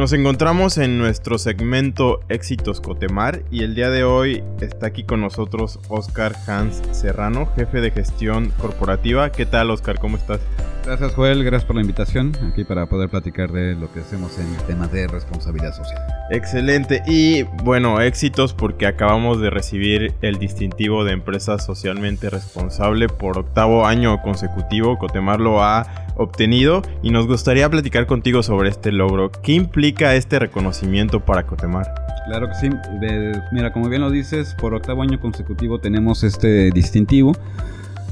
Nos encontramos en nuestro segmento Éxitos Cotemar y el día de hoy está aquí con nosotros Oscar Hans Serrano, jefe de gestión corporativa. ¿Qué tal Oscar? ¿Cómo estás? Gracias Joel, gracias por la invitación aquí para poder platicar de lo que hacemos en temas de responsabilidad social. Excelente y bueno, éxitos porque acabamos de recibir el distintivo de empresa socialmente responsable por octavo año consecutivo. Cotemar lo ha obtenido y nos gustaría platicar contigo sobre este logro. ¿Qué implica este reconocimiento para Cotemar? Claro que sí, mira, como bien lo dices, por octavo año consecutivo tenemos este distintivo.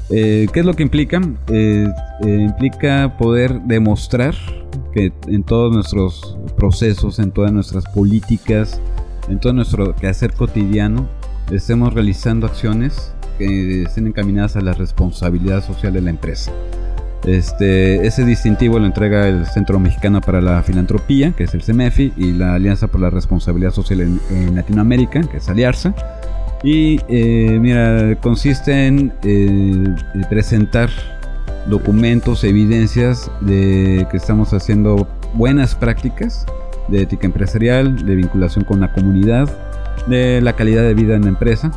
Eh, ¿Qué es lo que implica? Eh, eh, implica poder demostrar que en todos nuestros procesos, en todas nuestras políticas, en todo nuestro quehacer cotidiano, estemos realizando acciones que estén encaminadas a la responsabilidad social de la empresa. Este, ese distintivo lo entrega el Centro Mexicano para la Filantropía, que es el CEMEFI, y la Alianza por la Responsabilidad Social en, Latinoamérica, que es Aliarza. Y eh, mira, consiste en eh, presentar documentos, evidencias de que estamos haciendo buenas prácticas de ética empresarial, de vinculación con la comunidad, de la calidad de vida en la empresa,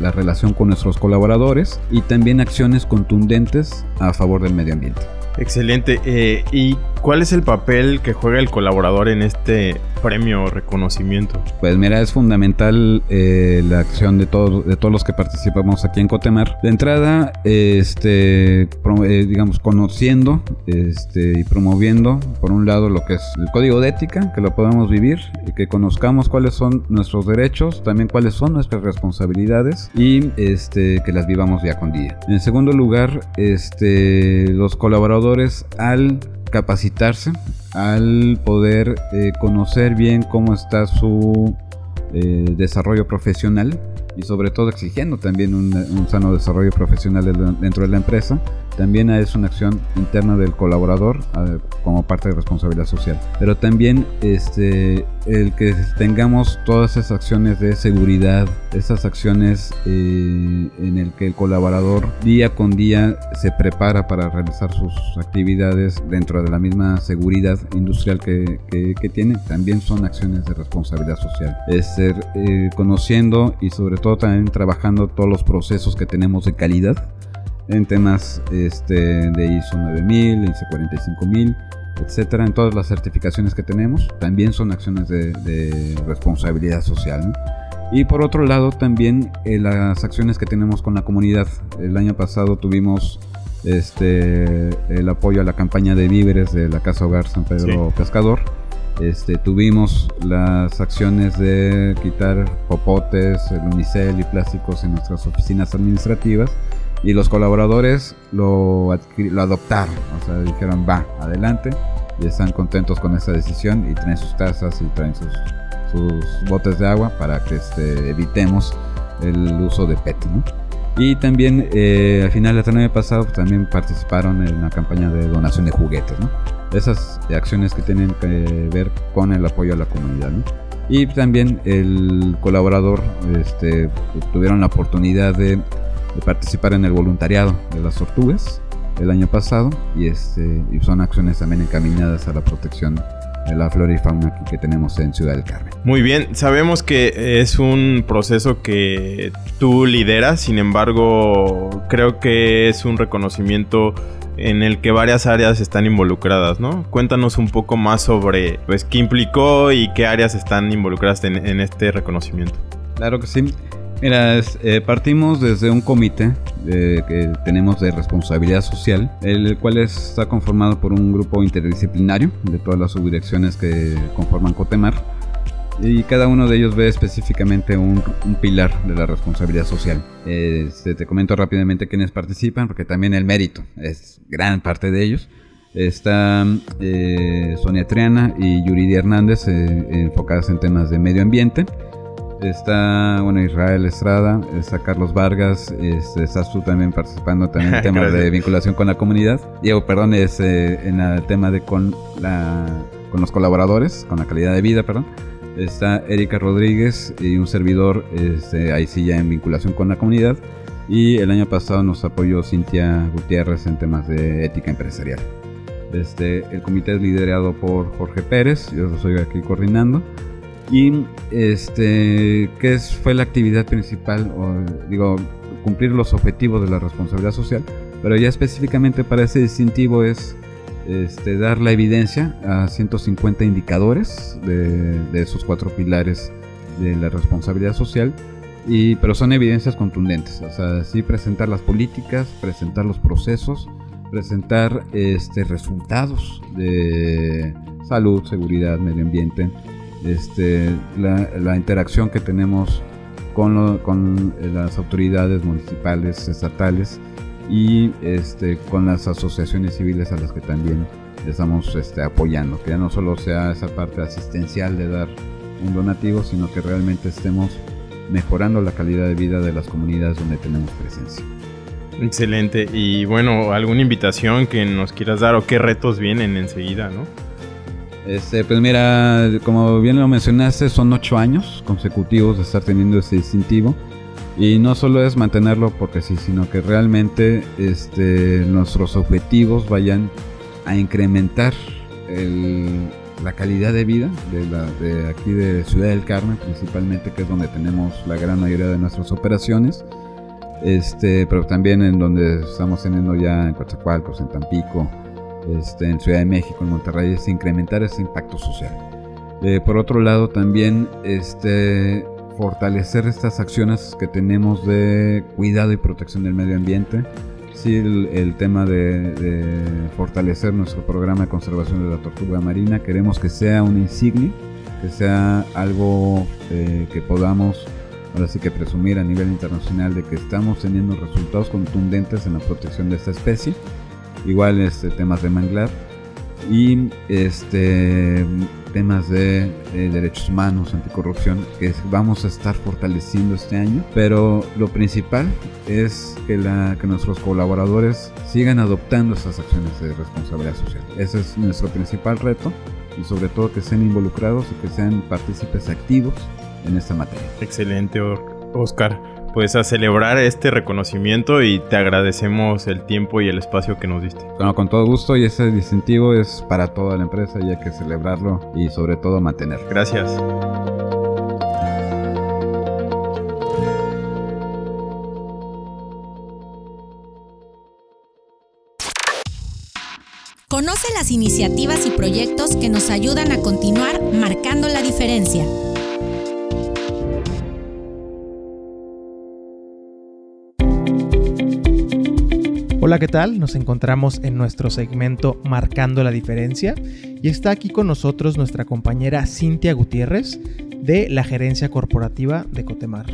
la, relación con nuestros colaboradores y también acciones contundentes a favor del medio ambiente. Excelente. Eh, ¿Y cuál es el papel que juega el colaborador en este premio o reconocimiento? Pues mira, es fundamental eh, la acción de todos, de todos los que participamos aquí en Cotemar. De entrada, este, eh, digamos, conociendo este, y promoviendo, por un lado, lo que es el código de ética, que lo podamos vivir, y que conozcamos cuáles son nuestros derechos, también cuáles son nuestras responsabilidades y este, que las vivamos día con día. En segundo lugar, este, los colaboradores al capacitarse, al poder eh, conocer bien cómo está su eh, desarrollo profesional y sobre todo exigiendo también un, sano desarrollo profesional dentro de la empresa, también es una acción interna del colaborador como parte de responsabilidad social. Pero también este, el que tengamos todas esas acciones de seguridad, esas acciones eh, en el que el colaborador día con día se prepara para realizar sus actividades dentro de la misma seguridad industrial que, que, tiene, también son acciones de responsabilidad social. Es ser eh, conociendo y sobre todo también trabajando todos los procesos que tenemos de calidad en temas este, de ISO 9000, ISO 45000, etcétera, en todas las certificaciones que tenemos, también son acciones de, responsabilidad social. Y por otro lado, también eh, las acciones que tenemos con la comunidad. El año pasado tuvimos este, el apoyo a la campaña de víveres de la Casa Hogar San Pedro Pescador. Este, tuvimos las acciones de quitar popotes, el unicel y plásticos en nuestras oficinas administrativas y los colaboradores lo, lo adoptaron, o sea, dijeron va, adelante, y están contentos con esa decisión y traen sus tazas y traen sus, sus botes de agua para que este, evitemos el uso de PET. Y también eh, al final del año pasado pues, también participaron en una campaña de donación de juguetes. ¿no? Esas acciones que tienen que ver con el apoyo a la comunidad. Y también el colaborador este, tuvieron la oportunidad de de participar en el voluntariado de las tortugas el año pasado y, este, y son acciones también encaminadas a la protección de la flora y fauna que tenemos en Ciudad del Carmen. Muy bien, sabemos que es un proceso que tú lideras, sin embargo, creo que es un reconocimiento en el que varias áreas están involucradas, ¿no? Cuéntanos un poco más sobre pues, qué implicó y qué áreas están involucradas en, en este reconocimiento. Claro que sí. Mira, eh, partimos desde un comité que tenemos de responsabilidad social, el cual está conformado por un grupo interdisciplinario de todas las subdirecciones que conforman Cotemar y cada uno de ellos ve específicamente un, pilar de la responsabilidad social. Este, te comento rápidamente quiénes participan, porque también el mérito es gran parte de ellos. Está eh, Sonia Triana y Yuridia Hernández enfocadas en temas de medio ambiente. Está, bueno, Israel Estrada, está Carlos Vargas, este, estás tú también participando también en temas de vinculación con la comunidad. Diego, perdón, es en el tema de con, la, con los colaboradores, con la calidad de vida, perdón. Está Erika Rodríguez y un servidor, este, ahí sí ya en vinculación con la comunidad. Y el año pasado nos apoyó Cintia Gutiérrez en temas de ética empresarial. Este, el comité es liderado por Jorge Pérez, yo lo estoy aquí coordinando. Y este, ¿qué fue la actividad principal? Digo, cumplir los objetivos de la responsabilidad social, pero ya específicamente para ese distintivo es este, dar la evidencia a 150 indicadores de, esos cuatro pilares de la responsabilidad social, y, pero son evidencias contundentes, o sea, sí presentar las políticas, presentar los procesos, presentar este, resultados de salud, seguridad, medio ambiente, este, la, interacción que tenemos con, con las autoridades municipales, estatales, y este, con las asociaciones civiles a las que también estamos este, apoyando, que ya no solo sea esa parte asistencial de dar un donativo, sino que realmente estemos mejorando la calidad de vida de las comunidades donde tenemos presencia. Excelente. Y bueno, ¿alguna invitación que nos quieras dar o qué retos vienen enseguida, no? Este, pues mira, como bien lo mencionaste, son ocho años consecutivos de estar teniendo ese distintivo. Y no solo es mantenerlo porque sí, sino que realmente este, nuestros objetivos vayan a incrementar la calidad de vida de, aquí de Ciudad del Carmen, principalmente, que es donde tenemos la gran mayoría de nuestras operaciones. Este, pero también en donde estamos teniendo ya en Coatzacoalcos, en Tampico, este, en Ciudad de México, en Monterrey, es incrementar ese impacto social. Eh, por otro lado, también este, fortalecer estas acciones que tenemos de cuidado y protección del medio ambiente. Sí, el, tema de, fortalecer nuestro programa de conservación de la tortuga marina, queremos que sea un insignia, que sea algo eh, que podamos ahora sí que presumir a nivel internacional de que estamos teniendo resultados contundentes en la protección de esta especie. Igual este, temas de manglar y este temas de derechos humanos, anticorrupción, que vamos a estar fortaleciendo este año. Pero lo principal es que, la, que nuestros colaboradores sigan adoptando estas acciones de responsabilidad social. Ese es nuestro principal reto y sobre todo que sean involucrados y que sean partícipes activos en esta materia. Excelente, Oscar pues a celebrar este reconocimiento y te agradecemos el tiempo y el espacio que nos diste. Bueno, con todo gusto y ese distintivo es para toda la empresa y hay que celebrarlo y sobre todo mantenerlo. Gracias. Conoce las iniciativas y proyectos que nos ayudan a continuar marcando la diferencia. Hola, ¿qué tal? Nos encontramos en nuestro segmento Marcando la Diferencia y está aquí con nosotros nuestra compañera Cintia Gutiérrez de la Gerencia Corporativa de Cotemar.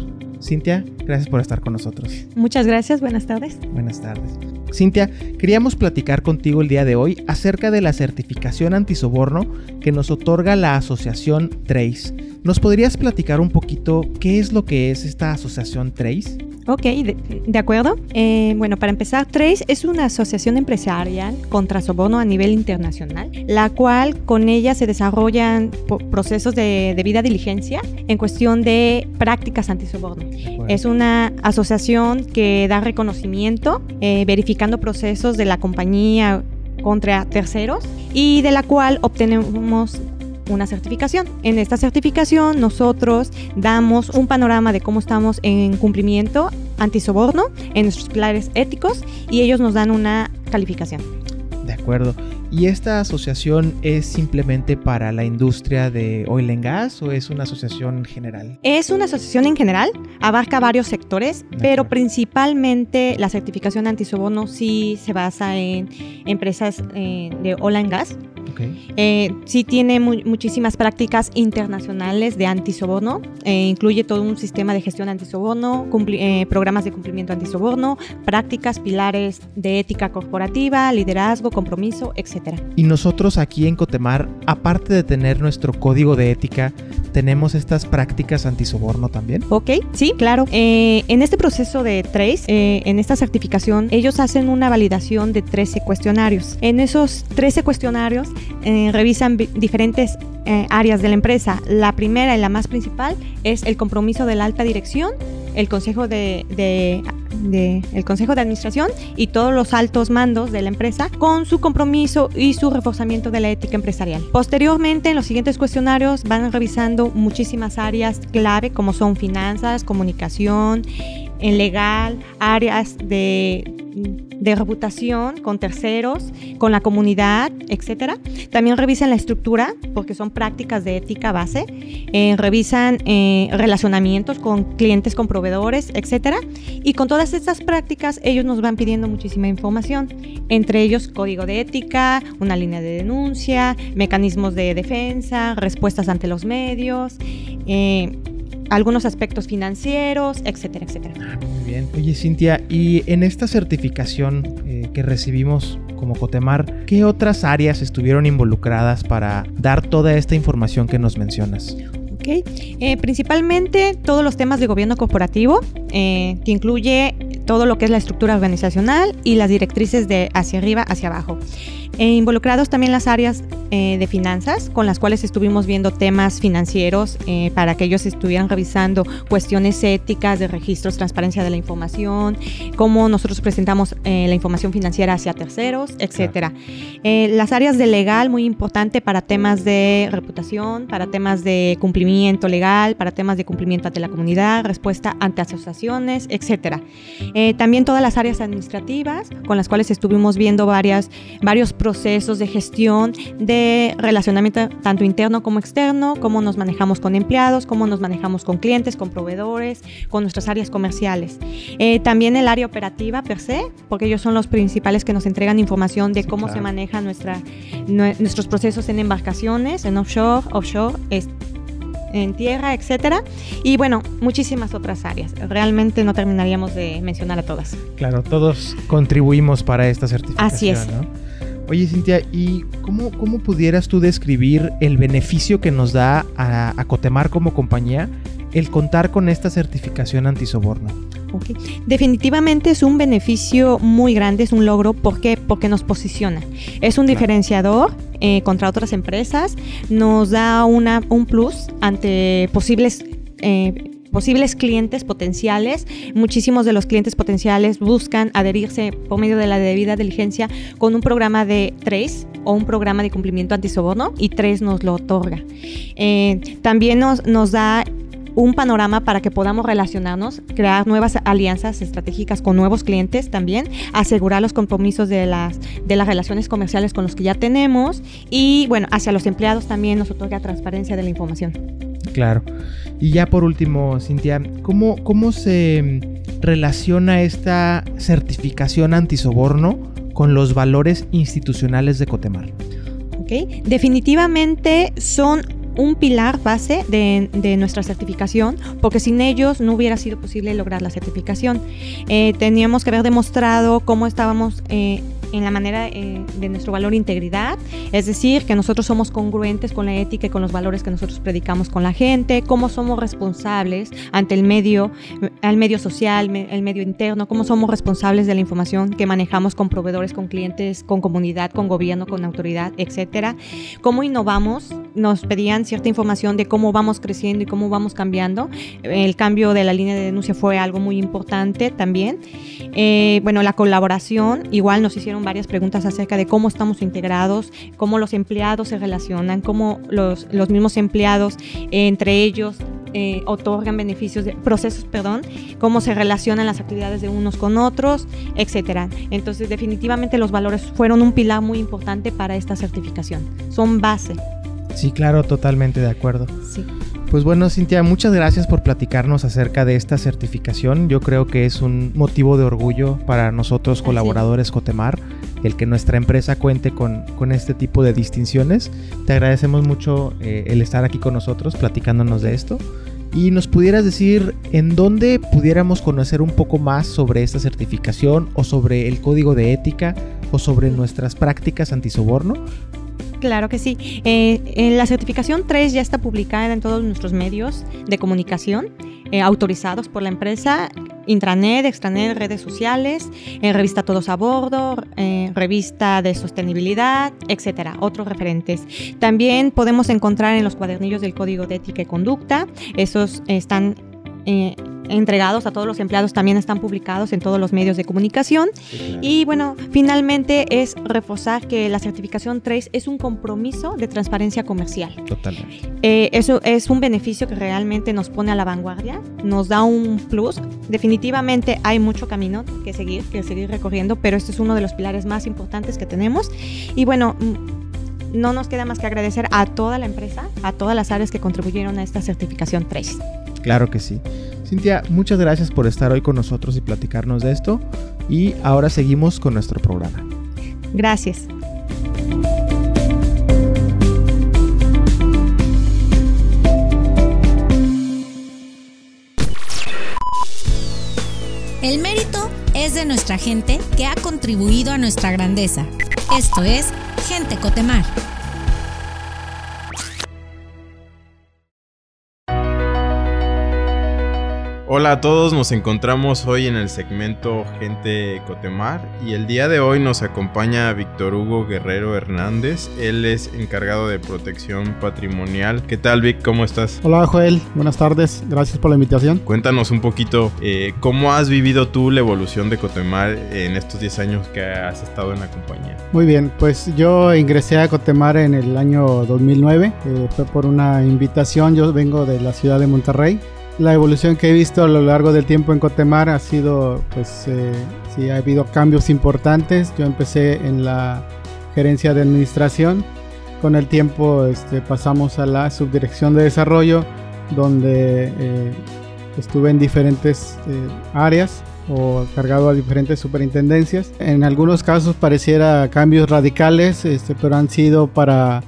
Cintia, gracias por estar con nosotros. Muchas gracias, buenas tardes. Buenas tardes. Cintia, queríamos platicar contigo el día de hoy acerca de la certificación antisoborno que nos otorga la asociación Trace. ¿Nos podrías platicar un poquito qué es lo que es esta asociación Trace? Ok, de, acuerdo. Eh, bueno, para empezar, Trace es una asociación empresarial contra soborno a nivel internacional, la cual con ella se desarrollan procesos de debida diligencia en cuestión de prácticas antisoborno. Es una asociación que da reconocimiento eh, verificando procesos de la compañía contra terceros y de la cual obtenemos una certificación. En esta certificación nosotros damos un panorama de cómo estamos en cumplimiento antisoborno en nuestros pilares éticos y ellos nos dan una calificación. De acuerdo. ¿Y esta asociación es simplemente para la industria de oil and gas o es una asociación general? Es una asociación en general, abarca varios sectores, pero principalmente la certificación antisoborno sí se basa en empresas eh, de oil and gas Eh, sí tiene muchísimas prácticas internacionales de antisoborno, eh, incluye todo un sistema de gestión antisoborno, eh, programas de cumplimiento antisoborno, prácticas, pilares de ética corporativa, liderazgo, compromiso, etc. Y nosotros aquí en Cotemar, aparte de tener nuestro código de ética, ¿tenemos estas prácticas antisoborno también? Ok, sí, claro. en este proceso de TRACE, en esta certificación, ellos hacen una validación de 13 cuestionarios. En esos 13 cuestionarios eh, revisan diferentes eh, áreas de la empresa. La primera y la más principal es el compromiso de la alta dirección, el consejo de, el consejo de administración y todos los altos mandos de la empresa con su compromiso y su reforzamiento de la ética empresarial. Posteriormente, en los siguientes cuestionarios van revisando muchísimas áreas clave como son finanzas, comunicación, en legal, áreas de de reputación con terceros, con la comunidad, etcétera. También revisan la estructura, porque son prácticas de ética base. Eh, revisan eh, relacionamientos con clientes, con proveedores, etcétera. Y con todas estas prácticas, ellos nos van pidiendo muchísima información, entre ellos código de ética, una línea de denuncia, mecanismos de defensa, respuestas ante los medios. Eh, algunos aspectos financieros, etcétera, etcétera. Muy bien. Oye, Cintia, y en esta certificación eh, que recibimos como Cotemar, ¿qué otras áreas estuvieron involucradas para dar toda esta información que nos mencionas? Okay. Eh, principalmente todos los temas de gobierno corporativo, eh, que incluye todo lo que es la estructura organizacional y las directrices de hacia arriba, hacia abajo. E involucrados también las áreas eh, de finanzas, con las cuales estuvimos viendo temas financieros eh, para que ellos estuvieran revisando cuestiones éticas de registros, transparencia de la información, cómo nosotros presentamos eh, la información financiera hacia terceros, etcétera. las áreas de legal, muy importante para temas de reputación, para temas de cumplimiento legal, para temas de cumplimiento ante la comunidad, respuesta ante asociaciones, etcétera. también todas las áreas administrativas, con las cuales estuvimos viendo varias, varios procesos de gestión, de relacionamiento tanto interno como externo, cómo nos manejamos con empleados, cómo nos manejamos con clientes, con proveedores, con nuestras áreas comerciales. Eh, también el área operativa per se, porque ellos son los principales que nos entregan información de cómo se manejan nuestra, nuestros procesos en embarcaciones, en offshore, offshore, en tierra, etcétera. Y bueno, muchísimas otras áreas. Realmente no terminaríamos de mencionar a todas. Claro, todos contribuimos para esta certificación. Así es. Oye, Cintia, ¿y cómo, cómo pudieras tú describir el beneficio que nos da a, Cotemar como compañía el contar con esta certificación antisoborno? Okay. Definitivamente es un beneficio muy grande, es un logro. ¿Por qué? Porque nos posiciona. Es un diferenciador eh, contra otras empresas, nos da una, un plus ante posibles eh, posibles clientes potenciales. Muchísimos de los clientes potenciales buscan adherirse por medio de la debida diligencia con un programa de Trace o un programa de cumplimiento antisoborno y Trace nos lo otorga. Eh, también nos, nos da un panorama para que podamos relacionarnos, crear nuevas alianzas estratégicas con nuevos clientes también, asegurar los compromisos de las, de las relaciones comerciales con los que ya tenemos y bueno, hacia los empleados también nos otorga transparencia de la información. Claro. Y ya por último, Cintia, ¿cómo, cómo se relaciona esta certificación antisoborno con los valores institucionales de Cotemar? Okay. Definitivamente son un pilar base de, nuestra certificación, porque sin ellos no hubiera sido posible lograr la certificación. Eh, teníamos que haber demostrado cómo estábamos eh, en la manera eh, de nuestro valor integridad, es decir, que nosotros somos congruentes con la ética y con los valores que nosotros predicamos con la gente, cómo somos responsables ante el medio, al medio social, el medio interno, cómo somos responsables de la información que manejamos con proveedores, con clientes, con comunidad, con gobierno, con autoridad, etcétera, cómo innovamos, nos pedían cierta información de cómo vamos creciendo y cómo vamos cambiando. El cambio de la línea de denuncia fue algo muy importante también. Eh, bueno, la colaboración, igual nos hicieron varias preguntas acerca de cómo estamos integrados, los empleados se relacionan, cómo los, los mismos empleados eh, entre ellos eh, otorgan beneficios, de, procesos, perdón, cómo se relacionan las actividades de unos con otros, etcétera. Entonces, definitivamente los valores fueron un pilar muy importante para esta certificación. Son base. Sí, claro, totalmente de acuerdo. Sí. Pues bueno, Cintia, muchas gracias por platicarnos acerca de esta certificación. Yo creo que es un motivo de orgullo para nosotros colaboradores Cotemar el que nuestra empresa cuente con, con este tipo de distinciones. Te agradecemos mucho eh, el estar aquí con nosotros platicándonos de esto. Y nos pudieras decir en dónde pudiéramos conocer un poco más sobre esta certificación o sobre el código de ética o sobre nuestras prácticas antisoborno. Claro que sí. Eh, en la certificación 3 ya está publicada en todos nuestros medios de comunicación eh, autorizados por la empresa, intranet, extranet, redes sociales, eh, revista Todos a Bordo, revista de sostenibilidad, etcétera, otros referentes. También podemos encontrar en los cuadernillos del Código de Ética y Conducta, esos están entregados a todos los empleados también están publicados en todos los medios de comunicación. Y bueno, finalmente es reforzar que la certificación 3 es un compromiso de transparencia comercial. Totalmente. Eh, eso es un beneficio que realmente nos pone a la vanguardia, nos da un plus. Definitivamente hay mucho camino que seguir, que seguir recorriendo, pero este es uno de los pilares más importantes que tenemos. Y bueno, mm, no nos queda más que agradecer a toda la empresa, a todas las áreas que contribuyeron a esta certificación 3. Claro que sí. Cintia, muchas gracias por estar hoy con nosotros y platicarnos de esto. Y ahora seguimos con nuestro programa. Gracias. El mérito es de nuestra gente que ha contribuido a nuestra grandeza. Esto es Gente Cotemar. Hola a todos, nos encontramos hoy en el segmento Gente Cotemar y el día de hoy nos acompaña Víctor Hugo Guerrero Hernández, él es encargado de protección patrimonial. ¿Qué tal Vic? ¿Cómo estás? Hola Joel, buenas tardes, gracias por la invitación. Cuéntanos un poquito eh, cómo has vivido tú la evolución de Cotemar en estos 10 años que has estado en la compañía. Muy bien, pues yo ingresé a Cotemar en el año 2009, eh, fue por una invitación, yo vengo de la ciudad de Monterrey la evolución que he visto a lo largo del tiempo en Cotemar ha sido, pues, eh, sí, ha habido cambios importantes. Yo empecé en la gerencia de administración. Con el tiempo este, pasamos a la subdirección de desarrollo, donde eh, estuve en diferentes eh, áreas o cargado a diferentes superintendencias. En algunos casos pareciera cambios radicales, este, pero han sido para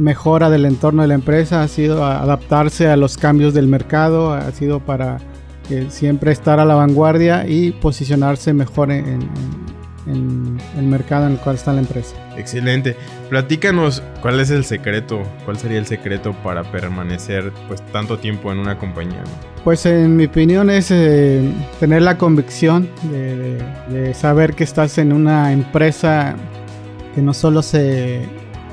mejora del entorno de la empresa, ha sido adaptarse a los cambios del mercado, ha sido para eh, siempre estar a la vanguardia y posicionarse mejor en, el mercado en el cual está la empresa. Excelente. Platícanos cuál es el secreto, cuál sería el secreto para permanecer pues tanto tiempo en una compañía. Pues en mi opinión es eh, tener la convicción de saber que estás en una empresa que no solo se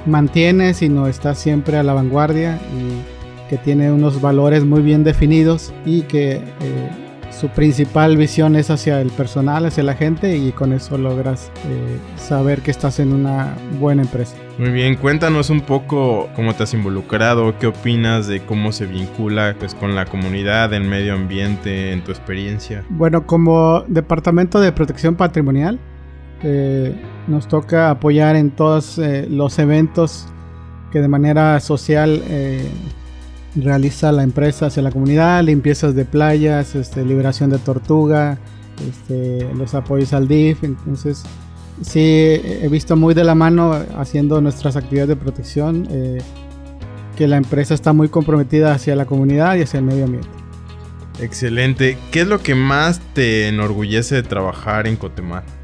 mantiene, sino está siempre a la vanguardia y que tiene unos valores muy bien definidos y que eh, su principal visión es hacia el personal, hacia la gente y con eso logras eh, saber que estás en una buena empresa. Muy bien, cuéntanos un poco cómo te has involucrado, qué opinas de cómo se vincula pues, con la comunidad, el medio ambiente, en tu experiencia. Bueno, como Departamento de Protección Patrimonial, eh, nos toca apoyar en todos eh, los eventos que de manera social eh, realiza la empresa hacia la comunidad, limpiezas de playas, este, liberación de tortuga, este, los apoyos al DIF. Entonces, sí, he visto muy de la mano haciendo nuestras actividades de protección que la empresa está muy comprometida hacia la comunidad y hacia el medio ambiente. Excelente. ¿Qué es lo que más te enorgullece de trabajar en Cotemar?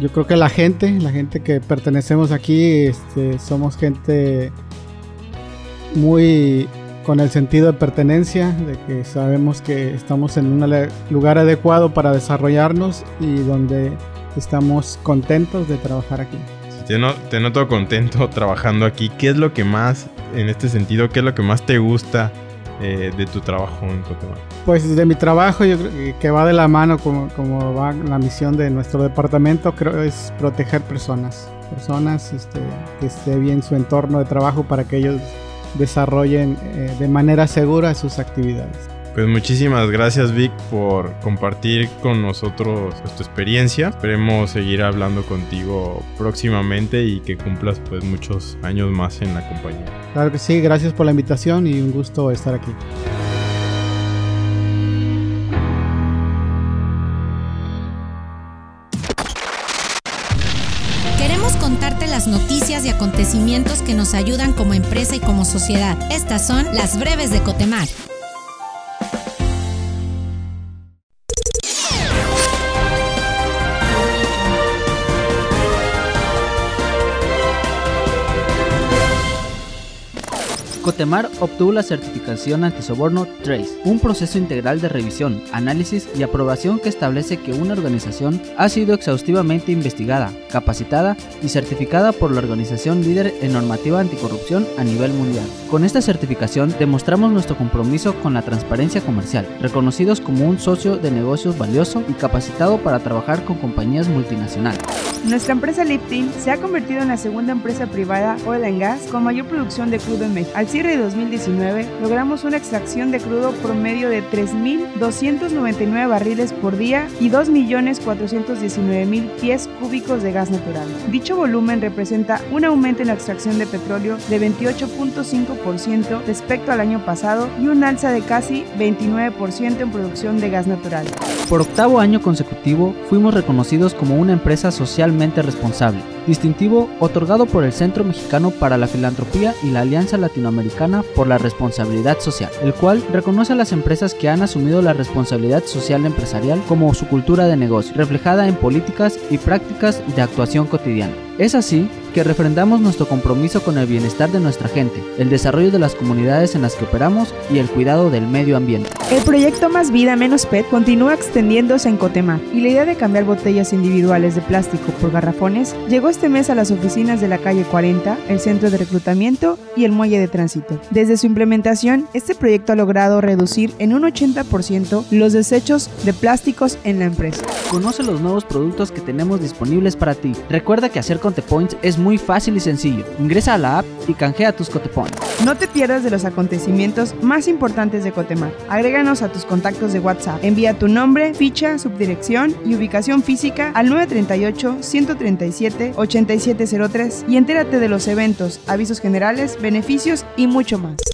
Yo creo que la gente, la gente que pertenecemos aquí, este, somos gente muy con el sentido de pertenencia, de que sabemos que estamos en un lugar adecuado para desarrollarnos y donde estamos contentos de trabajar aquí. Te, te noto contento trabajando aquí. ¿Qué es lo que más, en este sentido, qué es lo que más te gusta eh, de tu trabajo en Cotemar? Pues de mi trabajo, yo creo que va de la mano como, como va la misión de nuestro departamento, creo es proteger personas. Personas este, que esté bien su entorno de trabajo para que ellos desarrollen eh, de manera segura sus actividades. Pues muchísimas gracias Vic por compartir con nosotros tu experiencia. Esperemos seguir hablando contigo próximamente y que cumplas pues muchos años más en la compañía. Claro que sí, gracias por la invitación y un gusto estar aquí. contarte las noticias y acontecimientos que nos ayudan como empresa y como sociedad. Estas son las breves de Cotemar. Cotemar obtuvo la certificación antisoborno TRACE, un proceso integral de revisión, análisis y aprobación que establece que una organización ha sido exhaustivamente investigada, capacitada y certificada por la organización líder en normativa anticorrupción a nivel mundial. Con esta certificación demostramos nuestro compromiso con la transparencia comercial, reconocidos como un socio de negocios valioso y capacitado para trabajar con compañías multinacionales. Nuestra empresa Liptin se ha convertido en la segunda empresa privada oil and gas con mayor producción de crudo en México cierre de 2019, logramos una extracción de crudo promedio de 3.299 barriles por día y 2.419.000 pies cúbicos de gas natural. Dicho volumen representa un aumento en la extracción de petróleo de 28.5% respecto al año pasado y un alza de casi 29% en producción de gas natural. Por octavo año consecutivo, fuimos reconocidos como una empresa socialmente responsable distintivo otorgado por el Centro Mexicano para la Filantropía y la Alianza Latinoamericana por la Responsabilidad Social, el cual reconoce a las empresas que han asumido la responsabilidad social empresarial como su cultura de negocio, reflejada en políticas y prácticas de actuación cotidiana. Es así que refrendamos nuestro compromiso con el bienestar de nuestra gente, el desarrollo de las comunidades en las que operamos y el cuidado del medio ambiente. El proyecto Más Vida Menos PET continúa extendiéndose en Cotemar y la idea de cambiar botellas individuales de plástico por garrafones llegó este mes a las oficinas de la calle 40, el centro de reclutamiento y el muelle de tránsito. Desde su implementación, este proyecto ha logrado reducir en un 80% los desechos de plásticos en la empresa. Conoce los nuevos productos que tenemos disponibles para ti. Recuerda que hacer Contepoints es muy fácil y sencillo. Ingresa a la app y canjea tus Cotepoints. No te pierdas de los acontecimientos más importantes de Cotemar. Agréganos a tus contactos de WhatsApp. Envía tu nombre, ficha, subdirección y ubicación física al 938 137 8703 y entérate de los eventos, avisos generales, beneficios y mucho más.